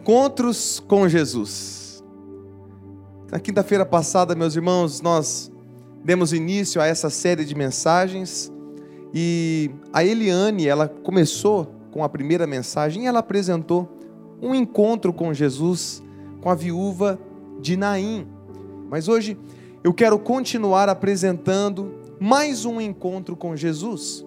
Encontros com Jesus. Na quinta-feira passada, meus irmãos, nós demos início a essa série de mensagens e a Eliane, ela começou com a primeira mensagem e ela apresentou um encontro com Jesus com a viúva de Naim. Mas hoje eu quero continuar apresentando mais um encontro com Jesus.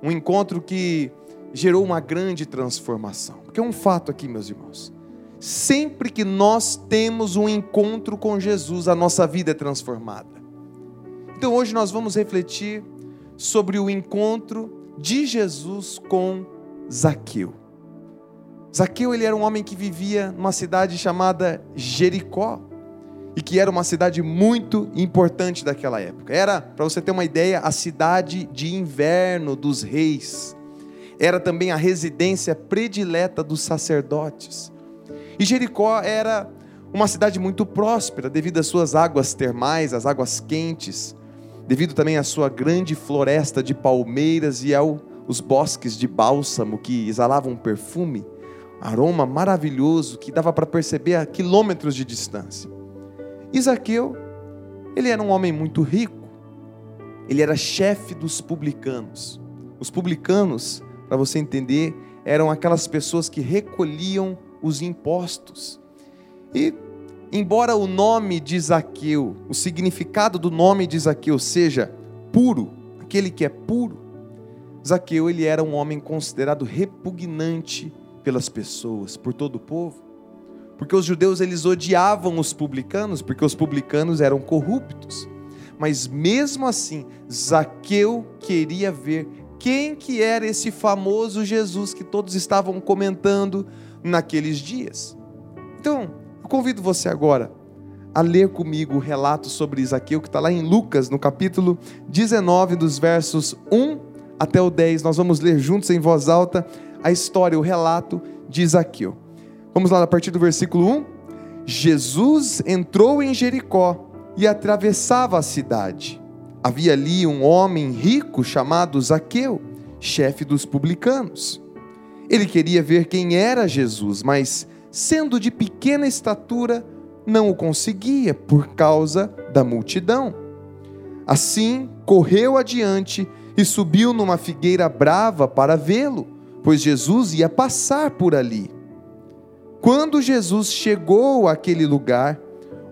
Um encontro que gerou uma grande transformação. Porque é um fato aqui, meus irmãos. Sempre que nós temos um encontro com Jesus, a nossa vida é transformada. Então hoje nós vamos refletir sobre o encontro de Jesus com Zaqueu. Zaqueu ele era um homem que vivia numa cidade chamada Jericó e que era uma cidade muito importante daquela época. Era, para você ter uma ideia, a cidade de inverno dos reis era também a residência predileta dos sacerdotes. E Jericó era uma cidade muito próspera devido às suas águas termais, às águas quentes, devido também à sua grande floresta de palmeiras e aos bosques de bálsamo que exalavam um perfume, aroma maravilhoso que dava para perceber a quilômetros de distância. Isaqueu, ele era um homem muito rico. Ele era chefe dos publicanos. Os publicanos para você entender, eram aquelas pessoas que recolhiam os impostos. E, embora o nome de Zaqueu, o significado do nome de Zaqueu seja puro, aquele que é puro, Zaqueu ele era um homem considerado repugnante pelas pessoas, por todo o povo. Porque os judeus eles odiavam os publicanos, porque os publicanos eram corruptos. Mas mesmo assim, Zaqueu queria ver quem que era esse famoso Jesus que todos estavam comentando naqueles dias. Então, eu convido você agora a ler comigo o relato sobre Isaqueu, que está lá em Lucas, no capítulo 19, dos versos 1 até o 10. Nós vamos ler juntos em voz alta a história, o relato de Isaqueu. Vamos lá a partir do versículo 1. Jesus entrou em Jericó e atravessava a cidade. Havia ali um homem rico chamado Zaqueu, chefe dos publicanos. Ele queria ver quem era Jesus, mas, sendo de pequena estatura, não o conseguia por causa da multidão. Assim, correu adiante e subiu numa figueira brava para vê-lo, pois Jesus ia passar por ali. Quando Jesus chegou àquele lugar,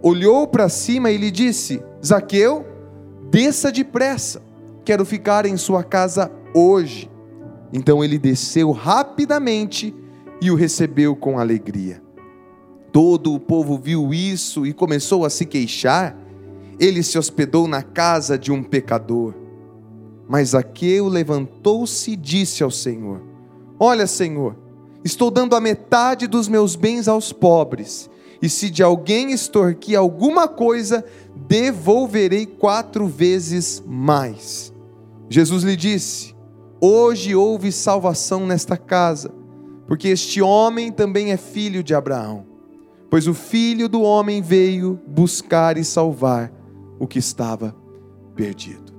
olhou para cima e lhe disse: Zaqueu, Desça depressa, quero ficar em sua casa hoje. Então ele desceu rapidamente e o recebeu com alegria. Todo o povo viu isso e começou a se queixar. Ele se hospedou na casa de um pecador. Mas Zaqueu levantou-se e disse ao Senhor: Olha, Senhor, estou dando a metade dos meus bens aos pobres, e se de alguém extorquir alguma coisa, devolverei quatro vezes mais. Jesus lhe disse: Hoje houve salvação nesta casa, porque este homem também é filho de Abraão. Pois o filho do homem veio buscar e salvar o que estava perdido.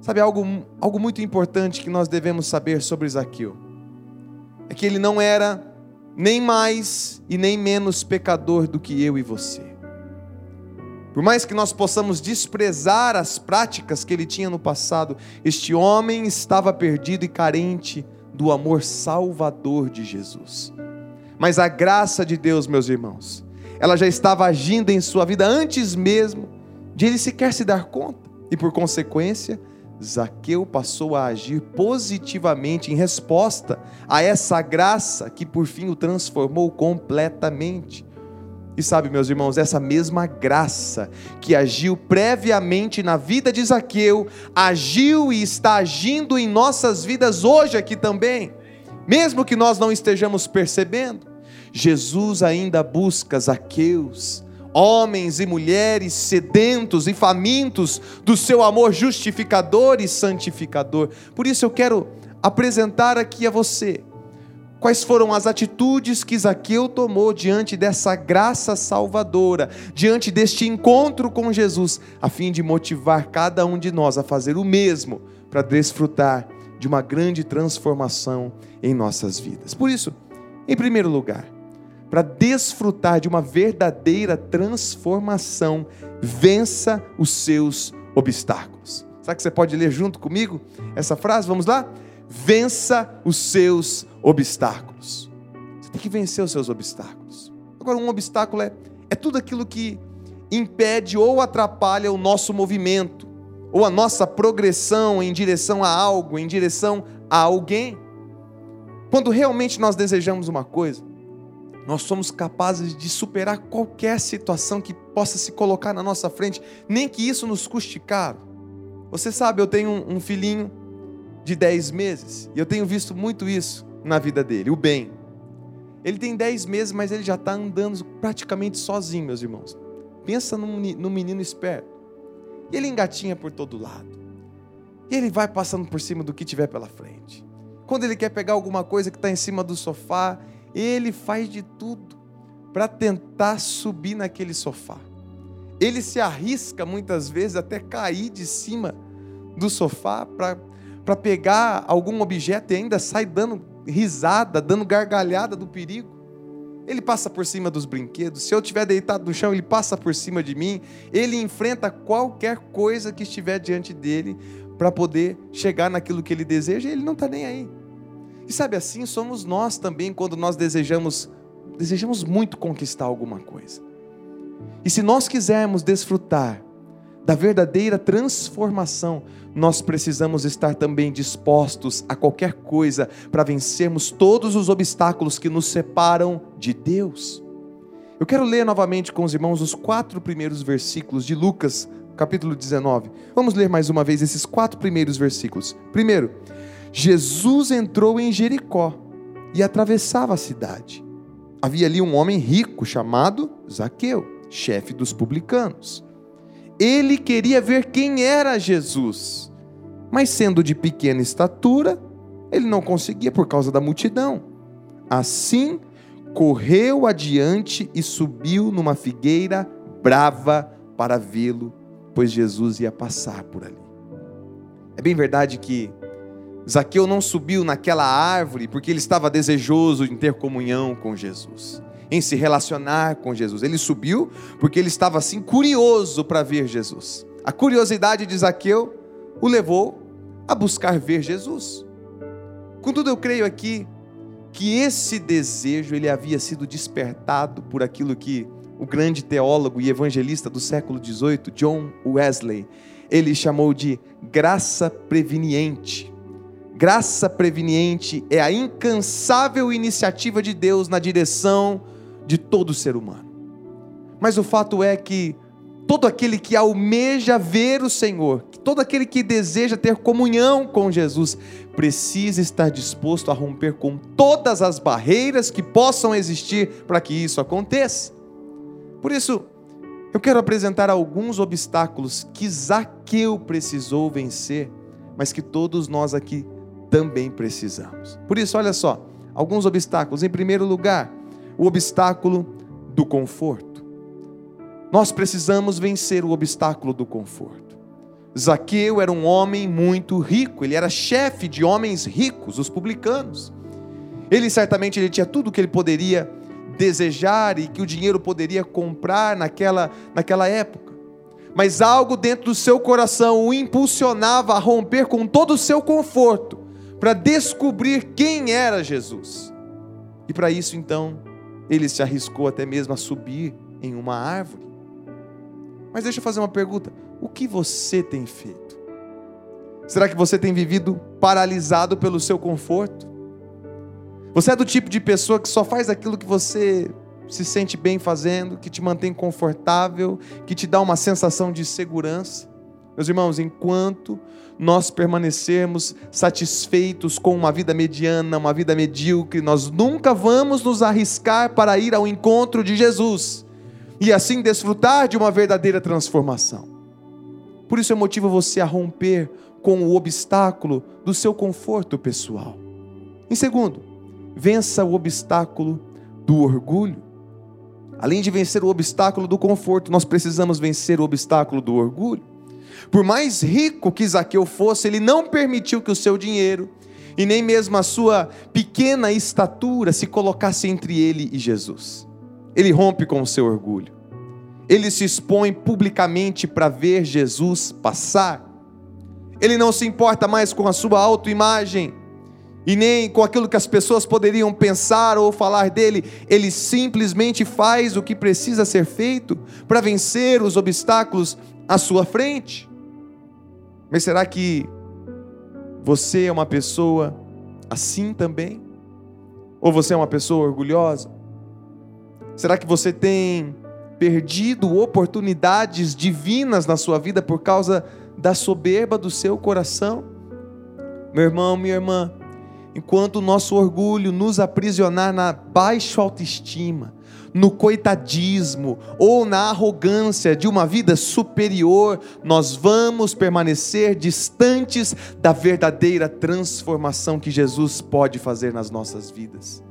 Sabe algo, algo muito importante que nós devemos saber sobre Zaqueu? É que ele não era nem mais e nem menos pecador do que eu e você. Por mais que nós possamos desprezar as práticas que ele tinha no passado, este homem estava perdido e carente do amor salvador de Jesus. Mas a graça de Deus, meus irmãos, ela já estava agindo em sua vida antes mesmo de ele sequer se dar conta. E por consequência, Zaqueu passou a agir positivamente em resposta a essa graça que por fim o transformou completamente. E sabe, meus irmãos, essa mesma graça que agiu previamente na vida de Zaqueu, agiu e está agindo em nossas vidas hoje aqui também, mesmo que nós não estejamos percebendo. Jesus ainda busca Zaqueus, homens e mulheres sedentos e famintos do seu amor justificador e santificador. Por isso eu quero apresentar aqui a você Quais foram as atitudes que Zaqueu tomou diante dessa graça salvadora, diante deste encontro com Jesus, a fim de motivar cada um de nós a fazer o mesmo para desfrutar de uma grande transformação em nossas vidas. Por isso, em primeiro lugar, para desfrutar de uma verdadeira transformação, vença os seus obstáculos. Será que você pode ler junto comigo essa frase? Vamos lá? Vença os seus obstáculos. Você tem que vencer os seus obstáculos. Agora, um obstáculo é, é tudo aquilo que impede ou atrapalha o nosso movimento, ou a nossa progressão em direção a algo, em direção a alguém. Quando realmente nós desejamos uma coisa, nós somos capazes de superar qualquer situação que possa se colocar na nossa frente, nem que isso nos custe caro. Você sabe, eu tenho um filhinho de 10 meses, e eu tenho visto muito isso na vida dele, o bem. Ele tem 10 meses, mas ele já está andando praticamente sozinho, meus irmãos. Pensa num menino esperto. E ele engatinha por todo lado. E ele vai passando por cima do que tiver pela frente. Quando ele quer pegar alguma coisa que está em cima do sofá, ele faz de tudo para tentar subir naquele sofá. Ele se arrisca muitas vezes até cair de cima do sofá para pegar algum objeto e ainda sai dando risada, dando gargalhada do perigo. Ele passa por cima dos brinquedos. Se eu estiver deitado no chão, ele passa por cima de mim. Ele enfrenta qualquer coisa que estiver diante dele para poder chegar naquilo que ele deseja e ele não está nem aí. E sabe assim, somos nós também quando nós desejamos, desejamos muito conquistar alguma coisa. E se nós quisermos desfrutar da verdadeira transformação, nós precisamos estar também dispostos a qualquer coisa para vencermos todos os obstáculos que nos separam de Deus. Eu quero ler novamente com os irmãos os quatro primeiros versículos de Lucas, capítulo 19. Vamos ler mais uma vez esses quatro primeiros versículos. Primeiro, Jesus entrou em Jericó e atravessava a cidade. Havia ali um homem rico chamado Zaqueu, chefe dos publicanos. Ele queria ver quem era Jesus, mas sendo de pequena estatura, ele não conseguia por causa da multidão. Assim, correu adiante e subiu numa figueira brava para vê-lo, pois Jesus ia passar por ali. É bem verdade que Zaqueu não subiu naquela árvore porque ele estava desejoso em ter comunhão com Jesus, em se relacionar com Jesus. Ele subiu porque ele estava assim curioso para ver Jesus. A curiosidade de Zaqueu o levou a buscar ver Jesus. Contudo, eu creio aqui que esse desejo ele havia sido despertado por aquilo que o grande teólogo e evangelista do século XVIII, John Wesley, ele chamou de graça preveniente. Graça preveniente é a incansável iniciativa de Deus na direção de todo ser humano. Mas o fato é que todo aquele que almeja ver o Senhor, todo aquele que deseja ter comunhão com Jesus, precisa estar disposto a romper com todas as barreiras que possam existir para que isso aconteça. Por isso, eu quero apresentar alguns obstáculos que Zaqueu precisou vencer, mas que todos nós aqui também precisamos. Por isso, olha só, alguns obstáculos. Em primeiro lugar, o obstáculo do conforto. Nós precisamos vencer o obstáculo do conforto. Zaqueu era um homem muito rico, ele era chefe de homens ricos, os publicanos. Ele certamente ele tinha tudo o que ele poderia desejar e que o dinheiro poderia comprar naquela, naquela época. Mas algo dentro do seu coração o impulsionava a romper com todo o seu conforto para descobrir quem era Jesus. E para isso, então, ele se arriscou até mesmo a subir em uma árvore. Mas deixa eu fazer uma pergunta: o que você tem feito? Será que você tem vivido paralisado pelo seu conforto? Você é do tipo de pessoa que só faz aquilo que você se sente bem fazendo, que te mantém confortável, que te dá uma sensação de segurança? Meus irmãos, enquanto nós permanecermos satisfeitos com uma vida mediana, uma vida medíocre, nós nunca vamos nos arriscar para ir ao encontro de Jesus e assim desfrutar de uma verdadeira transformação. Por isso eu motivo você a romper com o obstáculo do seu conforto pessoal. Em segundo, vença o obstáculo do orgulho. Além de vencer o obstáculo do conforto, nós precisamos vencer o obstáculo do orgulho. Por mais rico que Zaqueu fosse, ele não permitiu que o seu dinheiro e nem mesmo a sua pequena estatura se colocasse entre ele e Jesus. Ele rompe com o seu orgulho. Ele se expõe publicamente para ver Jesus passar. Ele não se importa mais com a sua autoimagem e nem com aquilo que as pessoas poderiam pensar ou falar dele. Ele simplesmente faz o que precisa ser feito para vencer os obstáculos à sua frente. Mas será que você é uma pessoa assim também? Ou você é uma pessoa orgulhosa? Será que você tem perdido oportunidades divinas na sua vida por causa da soberba do seu coração? Meu irmão, minha irmã, enquanto o nosso orgulho nos aprisionar na baixa autoestima, no coitadismo ou na arrogância de uma vida superior, nós vamos permanecer distantes da verdadeira transformação que Jesus pode fazer nas nossas vidas.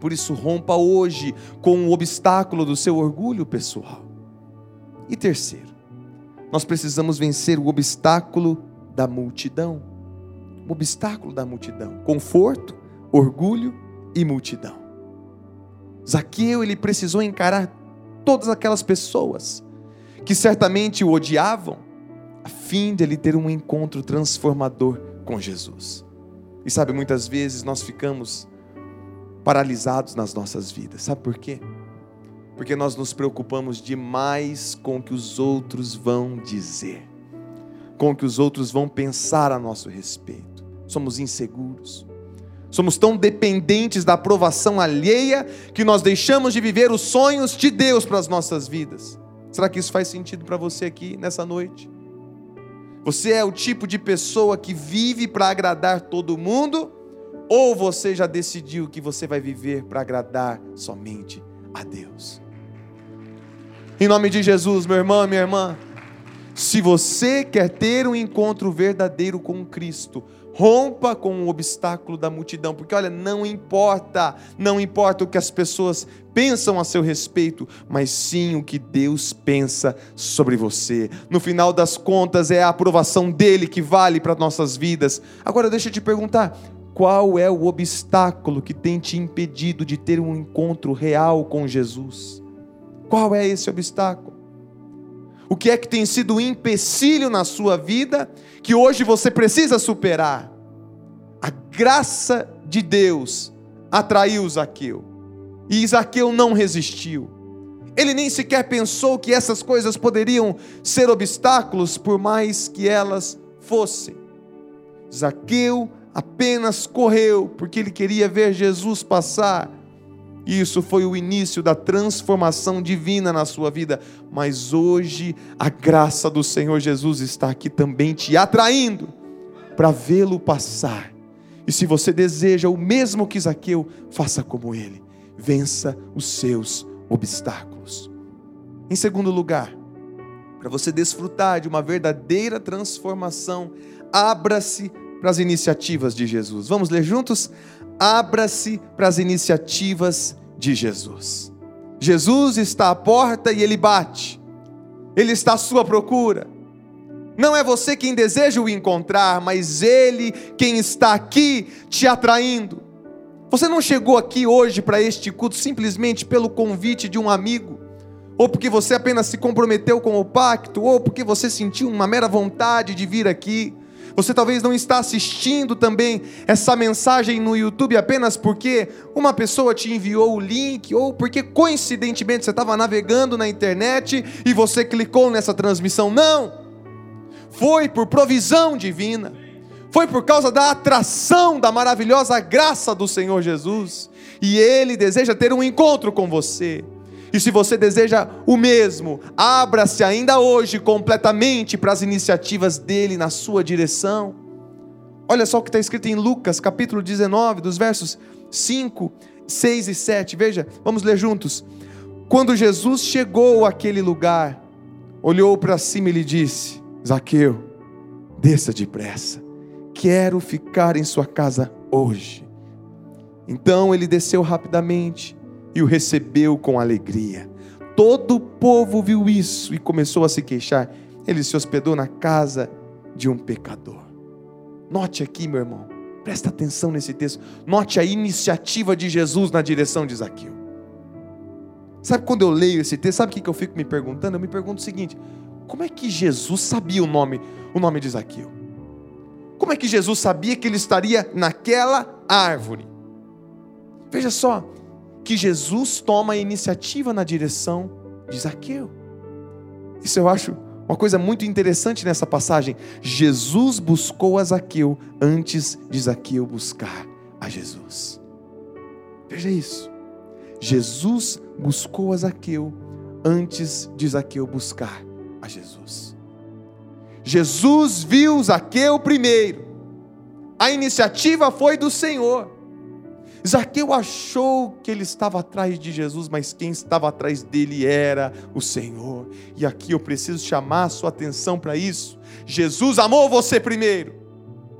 Por isso, rompa hoje com o obstáculo do seu orgulho pessoal. E terceiro, nós precisamos vencer o obstáculo da multidão. O obstáculo da multidão: conforto, orgulho e multidão. Zaqueu, ele precisou encarar todas aquelas pessoas que certamente o odiavam, a fim de ele ter um encontro transformador com Jesus. E sabe, muitas vezes nós ficamos paralisados nas nossas vidas. Sabe por quê? Porque nós nos preocupamos demais com o que os outros vão dizer, com o que os outros vão pensar a nosso respeito. Somos inseguros. Somos tão dependentes da aprovação alheia que nós deixamos de viver os sonhos de Deus para as nossas vidas. Será que isso faz sentido para você aqui nessa noite? Você é o tipo de pessoa que vive para agradar todo mundo? Ou você já decidiu que você vai viver para agradar somente a Deus? Em nome de Jesus, meu irmão, minha irmã, se você quer ter um encontro verdadeiro com Cristo, Rompa com o obstáculo da multidão, porque olha, não importa, não importa o que as pessoas pensam a seu respeito, mas sim o que Deus pensa sobre você. No final das contas, é a aprovação dele que vale para nossas vidas. Agora, deixa eu te perguntar: qual é o obstáculo que tem te impedido de ter um encontro real com Jesus? Qual é esse obstáculo? O que é que tem sido um empecilho na sua vida que hoje você precisa superar? A graça de Deus atraiu Zaqueu. E Zaqueu não resistiu. Ele nem sequer pensou que essas coisas poderiam ser obstáculos, por mais que elas fossem. Zaqueu apenas correu porque ele queria ver Jesus passar isso foi o início da transformação divina na sua vida. Mas hoje a graça do Senhor Jesus está aqui também te atraindo para vê-lo passar. E se você deseja o mesmo que Zaqueu, faça como ele. Vença os seus obstáculos. Em segundo lugar, para você desfrutar de uma verdadeira transformação, abra-se para as iniciativas de Jesus. Vamos ler juntos? abra-se para as iniciativas de Jesus. Jesus está à porta e ele bate. Ele está à sua procura. Não é você quem deseja o encontrar, mas ele quem está aqui te atraindo. Você não chegou aqui hoje para este culto simplesmente pelo convite de um amigo, ou porque você apenas se comprometeu com o pacto, ou porque você sentiu uma mera vontade de vir aqui. Você talvez não está assistindo também essa mensagem no YouTube apenas porque uma pessoa te enviou o link ou porque coincidentemente você estava navegando na internet e você clicou nessa transmissão. Não! Foi por provisão divina. Foi por causa da atração da maravilhosa graça do Senhor Jesus. E Ele deseja ter um encontro com você. E se você deseja o mesmo, abra-se ainda hoje completamente para as iniciativas dele na sua direção. Olha só o que está escrito em Lucas, capítulo 19, dos versos 5, 6 e 7. Veja, vamos ler juntos. Quando Jesus chegou àquele lugar, olhou para cima e lhe disse: Zaqueu, desça depressa, quero ficar em sua casa hoje. Então ele desceu rapidamente e o recebeu com alegria. Todo o povo viu isso e começou a se queixar. Ele se hospedou na casa de um pecador. Note aqui, meu irmão, Presta atenção nesse texto. Note a iniciativa de Jesus na direção de Zaqueu. Sabe quando eu leio esse texto, sabe o que eu fico me perguntando? Eu me pergunto o seguinte: como é que Jesus sabia o nome, o nome de Zaqueu? Como é que Jesus sabia que ele estaria naquela árvore? Veja só, que Jesus toma a iniciativa na direção de Zaqueu. Isso eu acho uma coisa muito interessante nessa passagem. Jesus buscou a Zaqueu antes de Zaqueu buscar a Jesus. Veja isso. Jesus buscou a Zaqueu antes de Zaqueu buscar a Jesus. Jesus viu Zaqueu primeiro. A iniciativa foi do Senhor. Zaqueu achou que ele estava atrás de Jesus, mas quem estava atrás dele era o Senhor. E aqui eu preciso chamar a sua atenção para isso. Jesus amou você primeiro.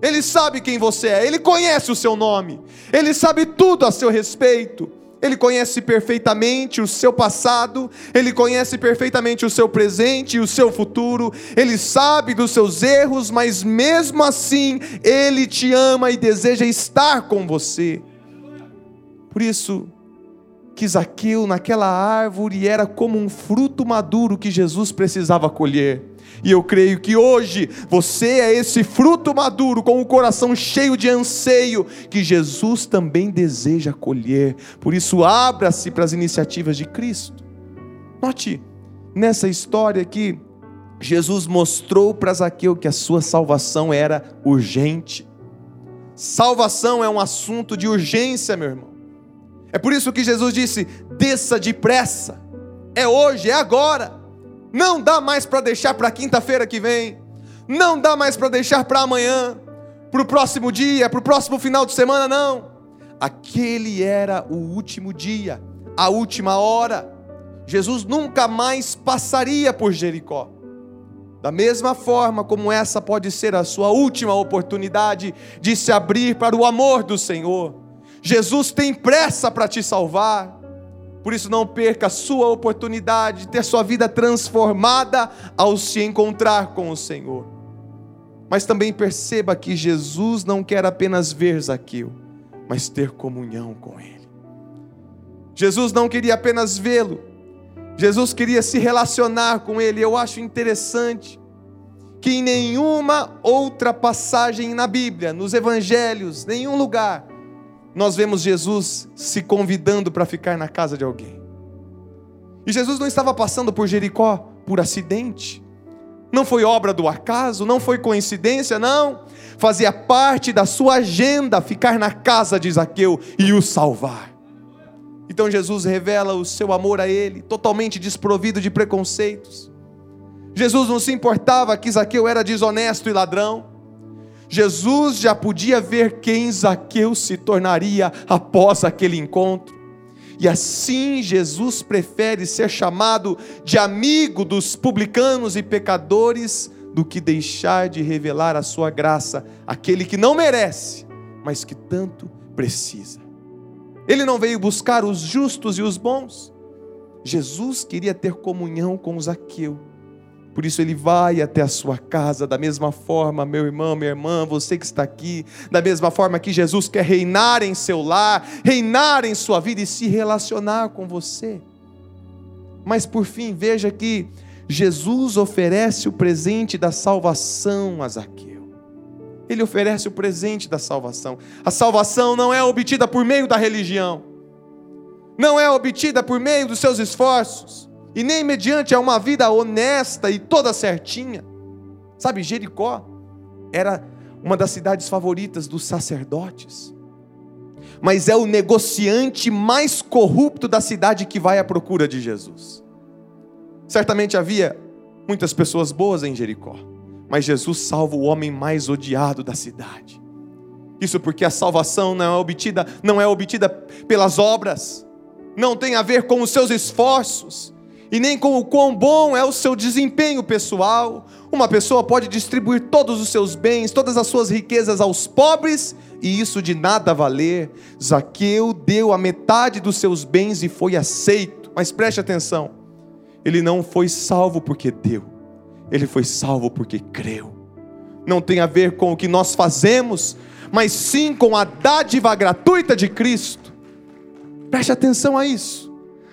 Ele sabe quem você é, ele conhece o seu nome, ele sabe tudo a seu respeito. Ele conhece perfeitamente o seu passado, ele conhece perfeitamente o seu presente e o seu futuro, ele sabe dos seus erros, mas mesmo assim, ele te ama e deseja estar com você. Por isso, que Zaqueu naquela árvore era como um fruto maduro que Jesus precisava colher. E eu creio que hoje você é esse fruto maduro, com o coração cheio de anseio, que Jesus também deseja colher. Por isso, abra-se para as iniciativas de Cristo. Note, nessa história que Jesus mostrou para Zaqueu que a sua salvação era urgente. Salvação é um assunto de urgência, meu irmão. É por isso que Jesus disse: desça depressa. É hoje, é agora. Não dá mais para deixar para quinta-feira que vem. Não dá mais para deixar para amanhã, para o próximo dia, para o próximo final de semana, não. Aquele era o último dia, a última hora. Jesus nunca mais passaria por Jericó. Da mesma forma como essa pode ser a sua última oportunidade de se abrir para o amor do Senhor. Jesus tem pressa para te salvar. Por isso, não perca a sua oportunidade de ter sua vida transformada ao se encontrar com o Senhor. Mas também perceba que Jesus não quer apenas ver Zaqueu, mas ter comunhão com Ele. Jesus não queria apenas vê-lo, Jesus queria se relacionar com Ele. Eu acho interessante que em nenhuma outra passagem na Bíblia, nos Evangelhos, nenhum lugar, nós vemos Jesus se convidando para ficar na casa de alguém. E Jesus não estava passando por Jericó por acidente. Não foi obra do acaso, não foi coincidência, não. Fazia parte da sua agenda ficar na casa de Zaqueu e o salvar. Então Jesus revela o seu amor a ele, totalmente desprovido de preconceitos. Jesus não se importava que Zaqueu era desonesto e ladrão. Jesus já podia ver quem Zaqueu se tornaria após aquele encontro. E assim Jesus prefere ser chamado de amigo dos publicanos e pecadores do que deixar de revelar a sua graça àquele que não merece, mas que tanto precisa. Ele não veio buscar os justos e os bons. Jesus queria ter comunhão com Zaqueu por isso ele vai até a sua casa, da mesma forma, meu irmão, minha irmã, você que está aqui, da mesma forma que Jesus quer reinar em seu lar, reinar em sua vida e se relacionar com você. Mas por fim, veja que Jesus oferece o presente da salvação a Zaqueu. Ele oferece o presente da salvação. A salvação não é obtida por meio da religião, não é obtida por meio dos seus esforços e nem mediante a uma vida honesta e toda certinha. Sabe, Jericó era uma das cidades favoritas dos sacerdotes, mas é o negociante mais corrupto da cidade que vai à procura de Jesus. Certamente havia muitas pessoas boas em Jericó, mas Jesus salva o homem mais odiado da cidade. Isso porque a salvação não é obtida, não é obtida pelas obras, não tem a ver com os seus esforços, e nem com o quão bom é o seu desempenho pessoal. Uma pessoa pode distribuir todos os seus bens, todas as suas riquezas aos pobres, e isso de nada valer. Zaqueu deu a metade dos seus bens e foi aceito. Mas preste atenção: ele não foi salvo porque deu, ele foi salvo porque creu. Não tem a ver com o que nós fazemos, mas sim com a dádiva gratuita de Cristo. Preste atenção a isso.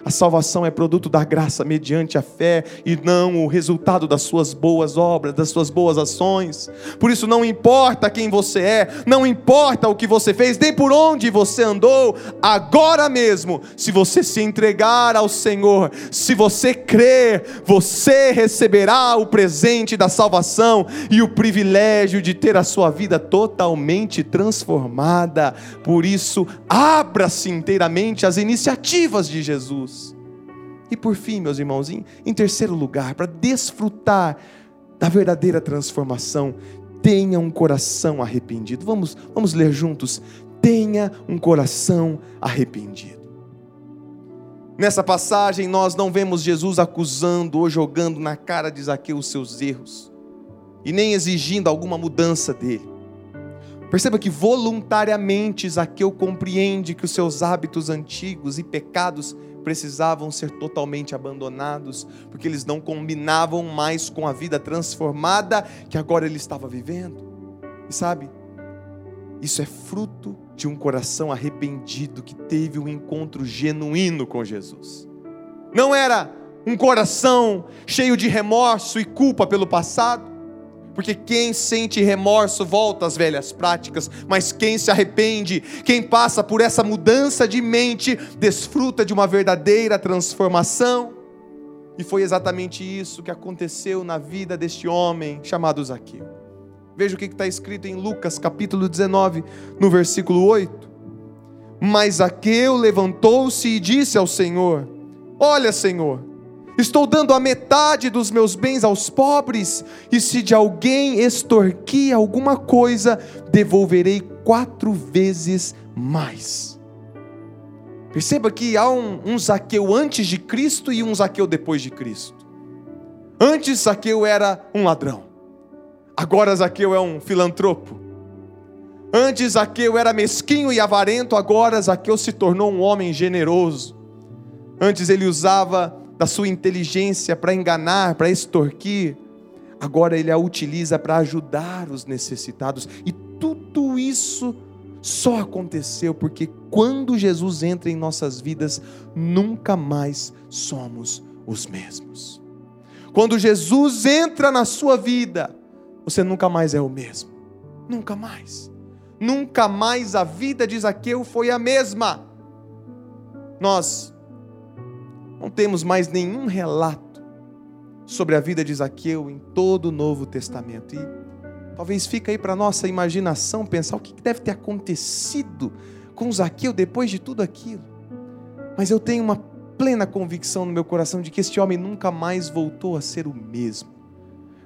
A salvação é produto da graça mediante a fé e não o resultado das suas boas obras, das suas boas ações. Por isso não importa quem você é, não importa o que você fez, nem por onde você andou, agora mesmo, se você se entregar ao Senhor, se você crer, você receberá o presente da salvação e o privilégio de ter a sua vida totalmente transformada. Por isso, abra-se inteiramente às iniciativas de Jesus. E por fim, meus irmãos, em, terceiro lugar, para desfrutar da verdadeira transformação, tenha um coração arrependido. Vamos, vamos ler juntos. Tenha um coração arrependido. Nessa passagem, nós não vemos Jesus acusando ou jogando na cara de Zaqueu os seus erros, e nem exigindo alguma mudança dele. Perceba que voluntariamente Zaqueu compreende que os seus hábitos antigos e pecados precisavam ser totalmente abandonados, porque eles não combinavam mais com a vida transformada que agora ele estava vivendo. E sabe, isso é fruto de um coração arrependido que teve um encontro genuíno com Jesus. Não era um coração cheio de remorso e culpa pelo passado, porque quem sente remorso volta às velhas práticas, mas quem se arrepende, quem passa por essa mudança de mente, desfruta de uma verdadeira transformação. E foi exatamente isso que aconteceu na vida deste homem chamado Zaqueu. Veja o que está escrito em Lucas capítulo 19, no versículo 8. Mas Zaqueu levantou-se e disse ao Senhor: Olha, Senhor, Estou dando a metade dos meus bens aos pobres, e se de alguém extorquir alguma coisa, devolverei quatro vezes mais. Perceba que há um, um Zaqueu antes de Cristo e um Zaqueu depois de Cristo. Antes Zaqueu era um ladrão, agora Zaqueu é um filantropo. Antes Zaqueu era mesquinho e avarento, agora Zaqueu se tornou um homem generoso. Antes ele usava da sua inteligência para enganar, para extorquir, agora ele a utiliza para ajudar os necessitados. E tudo isso só aconteceu porque quando Jesus entra em nossas vidas, nunca mais somos os mesmos. Quando Jesus entra na sua vida, você nunca mais é o mesmo. Nunca mais. Nunca mais a vida de Zaqueu foi a mesma. Nós não temos mais nenhum relato sobre a vida de Zaqueu em todo o Novo Testamento. E talvez fique aí para nossa imaginação pensar o que deve ter acontecido com Zaqueu depois de tudo aquilo. Mas eu tenho uma plena convicção no meu coração de que este homem nunca mais voltou a ser o mesmo.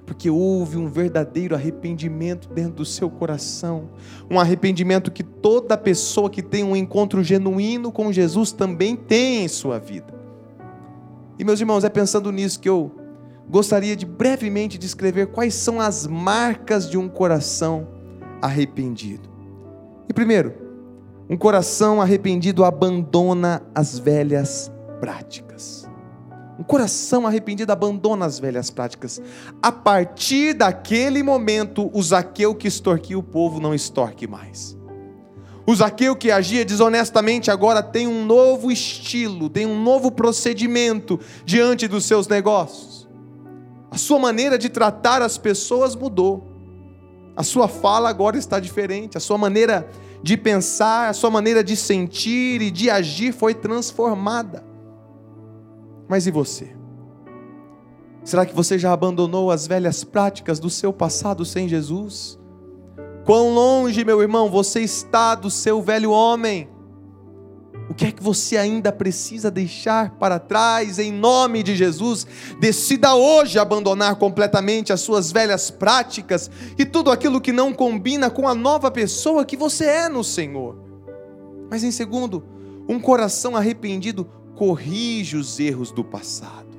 Porque houve um verdadeiro arrependimento dentro do seu coração, um arrependimento que toda pessoa que tem um encontro genuíno com Jesus também tem em sua vida. E meus irmãos, é pensando nisso que eu gostaria de brevemente descrever quais são as marcas de um coração arrependido. E primeiro, um coração arrependido abandona as velhas práticas. Um coração arrependido abandona as velhas práticas. A partir daquele momento, o Zaqueu que extorquia o povo não extorque mais. O Zaqueu que agia desonestamente agora tem um novo estilo, tem um novo procedimento diante dos seus negócios. A sua maneira de tratar as pessoas mudou. A sua fala agora está diferente, a sua maneira de pensar, a sua maneira de sentir e de agir foi transformada. Mas e você? Será que você já abandonou as velhas práticas do seu passado sem Jesus? Quão longe, meu irmão, você está do seu velho homem? O que é que você ainda precisa deixar para trás em nome de Jesus? Decida hoje abandonar completamente as suas velhas práticas e tudo aquilo que não combina com a nova pessoa que você é no Senhor. Mas em segundo, um coração arrependido corrige os erros do passado.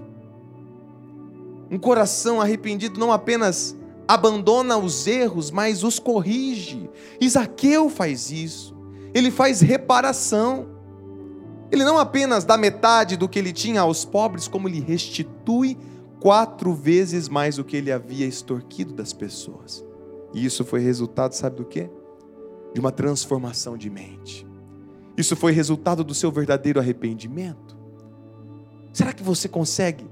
Um coração arrependido não apenas abandona os erros, mas os corrige. Isaqueu faz isso. Ele faz reparação. Ele não apenas dá metade do que ele tinha aos pobres, como ele restitui quatro vezes mais do que ele havia extorquido das pessoas. E isso foi resultado, sabe do quê? de uma transformação de mente. Isso foi resultado do seu verdadeiro arrependimento. Será que você consegue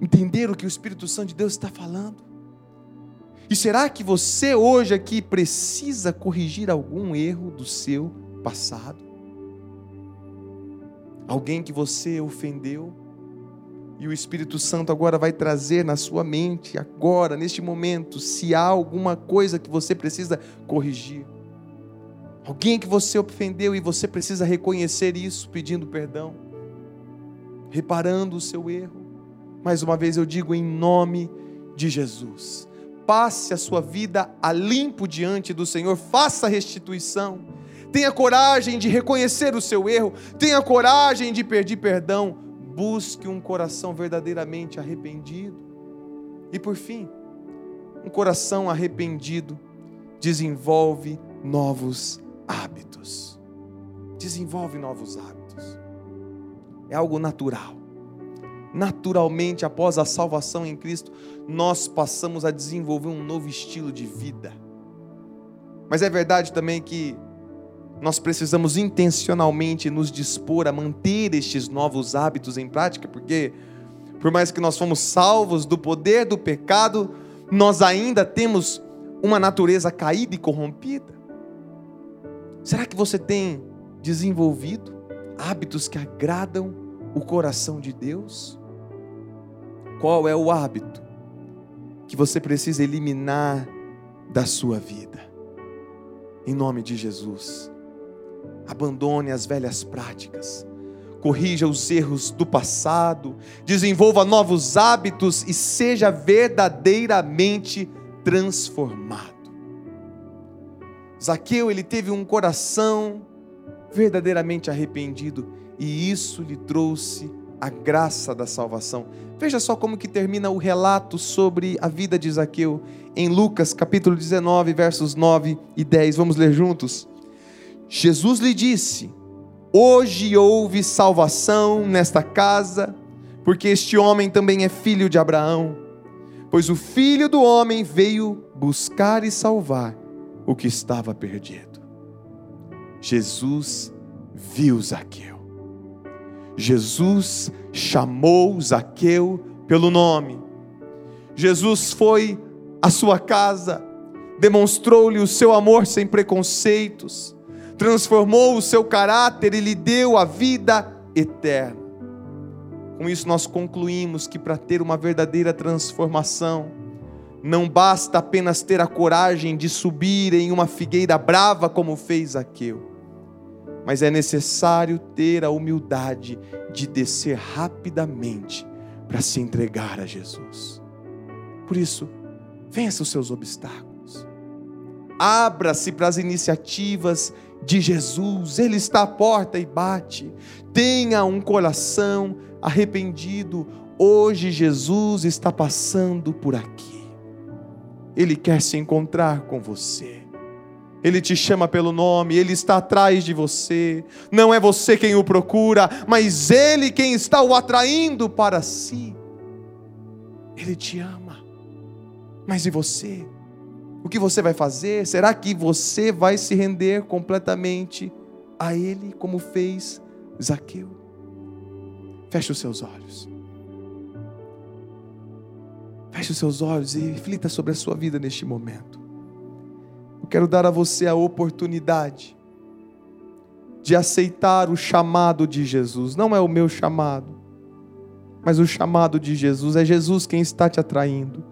entender o que o Espírito Santo de Deus está falando? E será que você hoje aqui precisa corrigir algum erro do seu passado? Alguém que você ofendeu? E o Espírito Santo agora vai trazer na sua mente, agora, neste momento, se há alguma coisa que você precisa corrigir. Alguém que você ofendeu e você precisa reconhecer isso, pedindo perdão, reparando o seu erro. Mais uma vez eu digo em nome de Jesus. Passe a sua vida a limpo diante do Senhor, faça restituição. Tenha coragem de reconhecer o seu erro, tenha coragem de pedir perdão. Busque um coração verdadeiramente arrependido. E por fim, um coração arrependido desenvolve novos hábitos. Desenvolve novos hábitos. É algo natural. Naturalmente, após a salvação em Cristo, nós passamos a desenvolver um novo estilo de vida. Mas é verdade também que nós precisamos intencionalmente nos dispor a manter estes novos hábitos em prática, porque por mais que nós fomos salvos do poder do pecado, nós ainda temos uma natureza caída e corrompida. Será que você tem desenvolvido hábitos que agradam o coração de Deus? Qual é o hábito que você precisa eliminar da sua vida? Em nome de Jesus, abandone as velhas práticas, corrija os erros do passado, desenvolva novos hábitos e seja verdadeiramente transformado. Zaqueu, ele teve um coração verdadeiramente arrependido e isso lhe trouxe a graça da salvação. Veja só como que termina o relato sobre a vida de Zaqueu em Lucas capítulo 19, versos 9 e 10. Vamos ler juntos. Jesus lhe disse: Hoje houve salvação nesta casa, porque este homem também é filho de Abraão. Pois o filho do homem veio buscar e salvar o que estava perdido. Jesus viu Zaqueu. Jesus chamou Zaqueu pelo nome. Jesus foi à sua casa, demonstrou-lhe o seu amor sem preconceitos, transformou o seu caráter e lhe deu a vida eterna. Com isso, nós concluímos que para ter uma verdadeira transformação, não basta apenas ter a coragem de subir em uma figueira brava como fez Aqueu, mas é necessário ter a humildade de descer rapidamente para se entregar a Jesus. Por isso, vença os seus obstáculos. Abra-se para as iniciativas de Jesus, Ele está à porta e bate. Tenha um coração arrependido. Hoje Jesus está passando por aqui. Ele quer se encontrar com você. Ele te chama pelo nome, ele está atrás de você. Não é você quem o procura, mas ele quem está o atraindo para si. Ele te ama. Mas e você? O que você vai fazer? Será que você vai se render completamente a ele, como fez Zaqueu? Feche os seus olhos. Feche os seus olhos e reflita sobre a sua vida neste momento. Quero dar a você a oportunidade de aceitar o chamado de Jesus. Não é o meu chamado, mas o chamado de Jesus. É Jesus quem está te atraindo.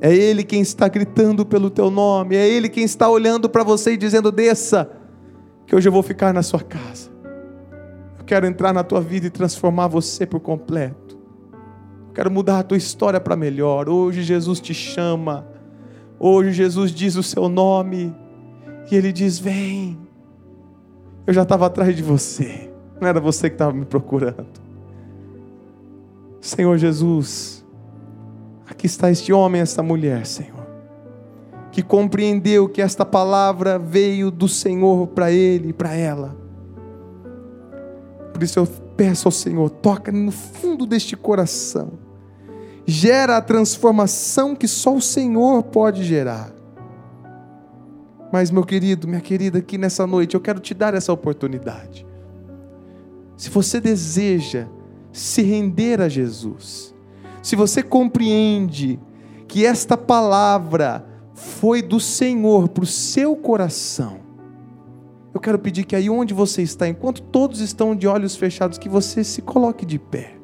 É Ele quem está gritando pelo teu nome. É Ele quem está olhando para você e dizendo: desça, que hoje eu vou ficar na sua casa. Eu quero entrar na tua vida e transformar você por completo. Quero mudar a tua história para melhor. Hoje Jesus te chama. Hoje Jesus diz o seu nome. E ele diz: Vem. Eu já estava atrás de você. Não era você que estava me procurando. Senhor Jesus, aqui está este homem, esta mulher, Senhor, que compreendeu que esta palavra veio do Senhor para ele e para ela. Por isso eu peço ao Senhor, toca no fundo deste coração gera a transformação que só o Senhor pode gerar. Mas, meu querido, minha querida, aqui nessa noite eu quero te dar essa oportunidade. Se você deseja se render a Jesus, se você compreende que esta palavra foi do Senhor para o seu coração, eu quero pedir que aí onde você está, enquanto todos estão de olhos fechados, que você se coloque de pé.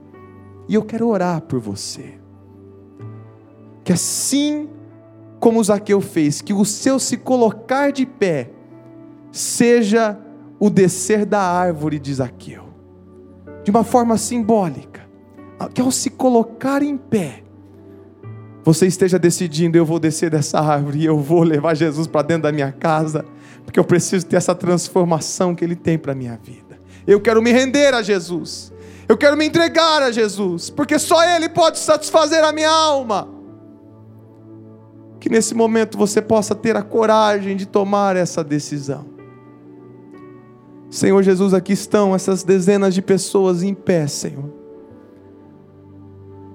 E eu quero orar por você. Que assim como Zaqueu fez, que o seu se colocar de pé seja o descer da árvore de Zaqueu, de uma forma simbólica, que ao se colocar em pé, você esteja decidindo: eu vou descer dessa árvore e eu vou levar Jesus para dentro da minha casa, porque eu preciso ter essa transformação que Ele tem para a minha vida. Eu quero me render a Jesus, eu quero me entregar a Jesus, porque só Ele pode satisfazer a minha alma que nesse momento você possa ter a coragem de tomar essa decisão. Senhor Jesus, aqui estão essas dezenas de pessoas em pé, Senhor.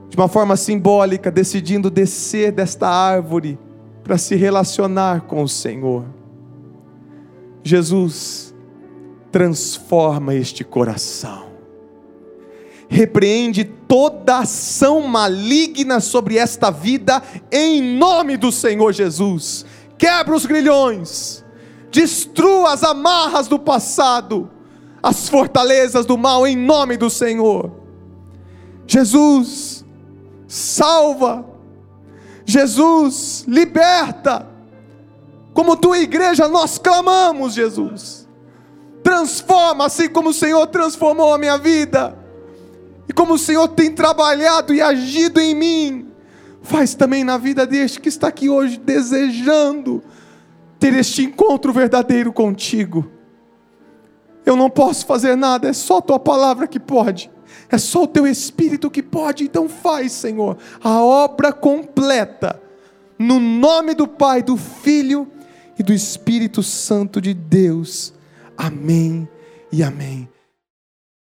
De uma forma simbólica, decidindo descer desta árvore para se relacionar com o Senhor. Jesus, transforma este coração repreende toda ação maligna sobre esta vida, em nome do Senhor Jesus. Quebra os grilhões, destrua as amarras do passado, as fortalezas do mal, em nome do Senhor. Jesus, salva, Jesus, liberta, como tua igreja nós clamamos, Jesus. Transforma, assim como o Senhor transformou a minha vida e como o Senhor tem trabalhado e agido em mim, faz também na vida deste que está aqui hoje desejando ter este encontro verdadeiro contigo. Eu não posso fazer nada, é só tua palavra que pode. É só o teu espírito que pode, então faz, Senhor, a obra completa. No nome do Pai, do Filho e do Espírito Santo de Deus. Amém e amém.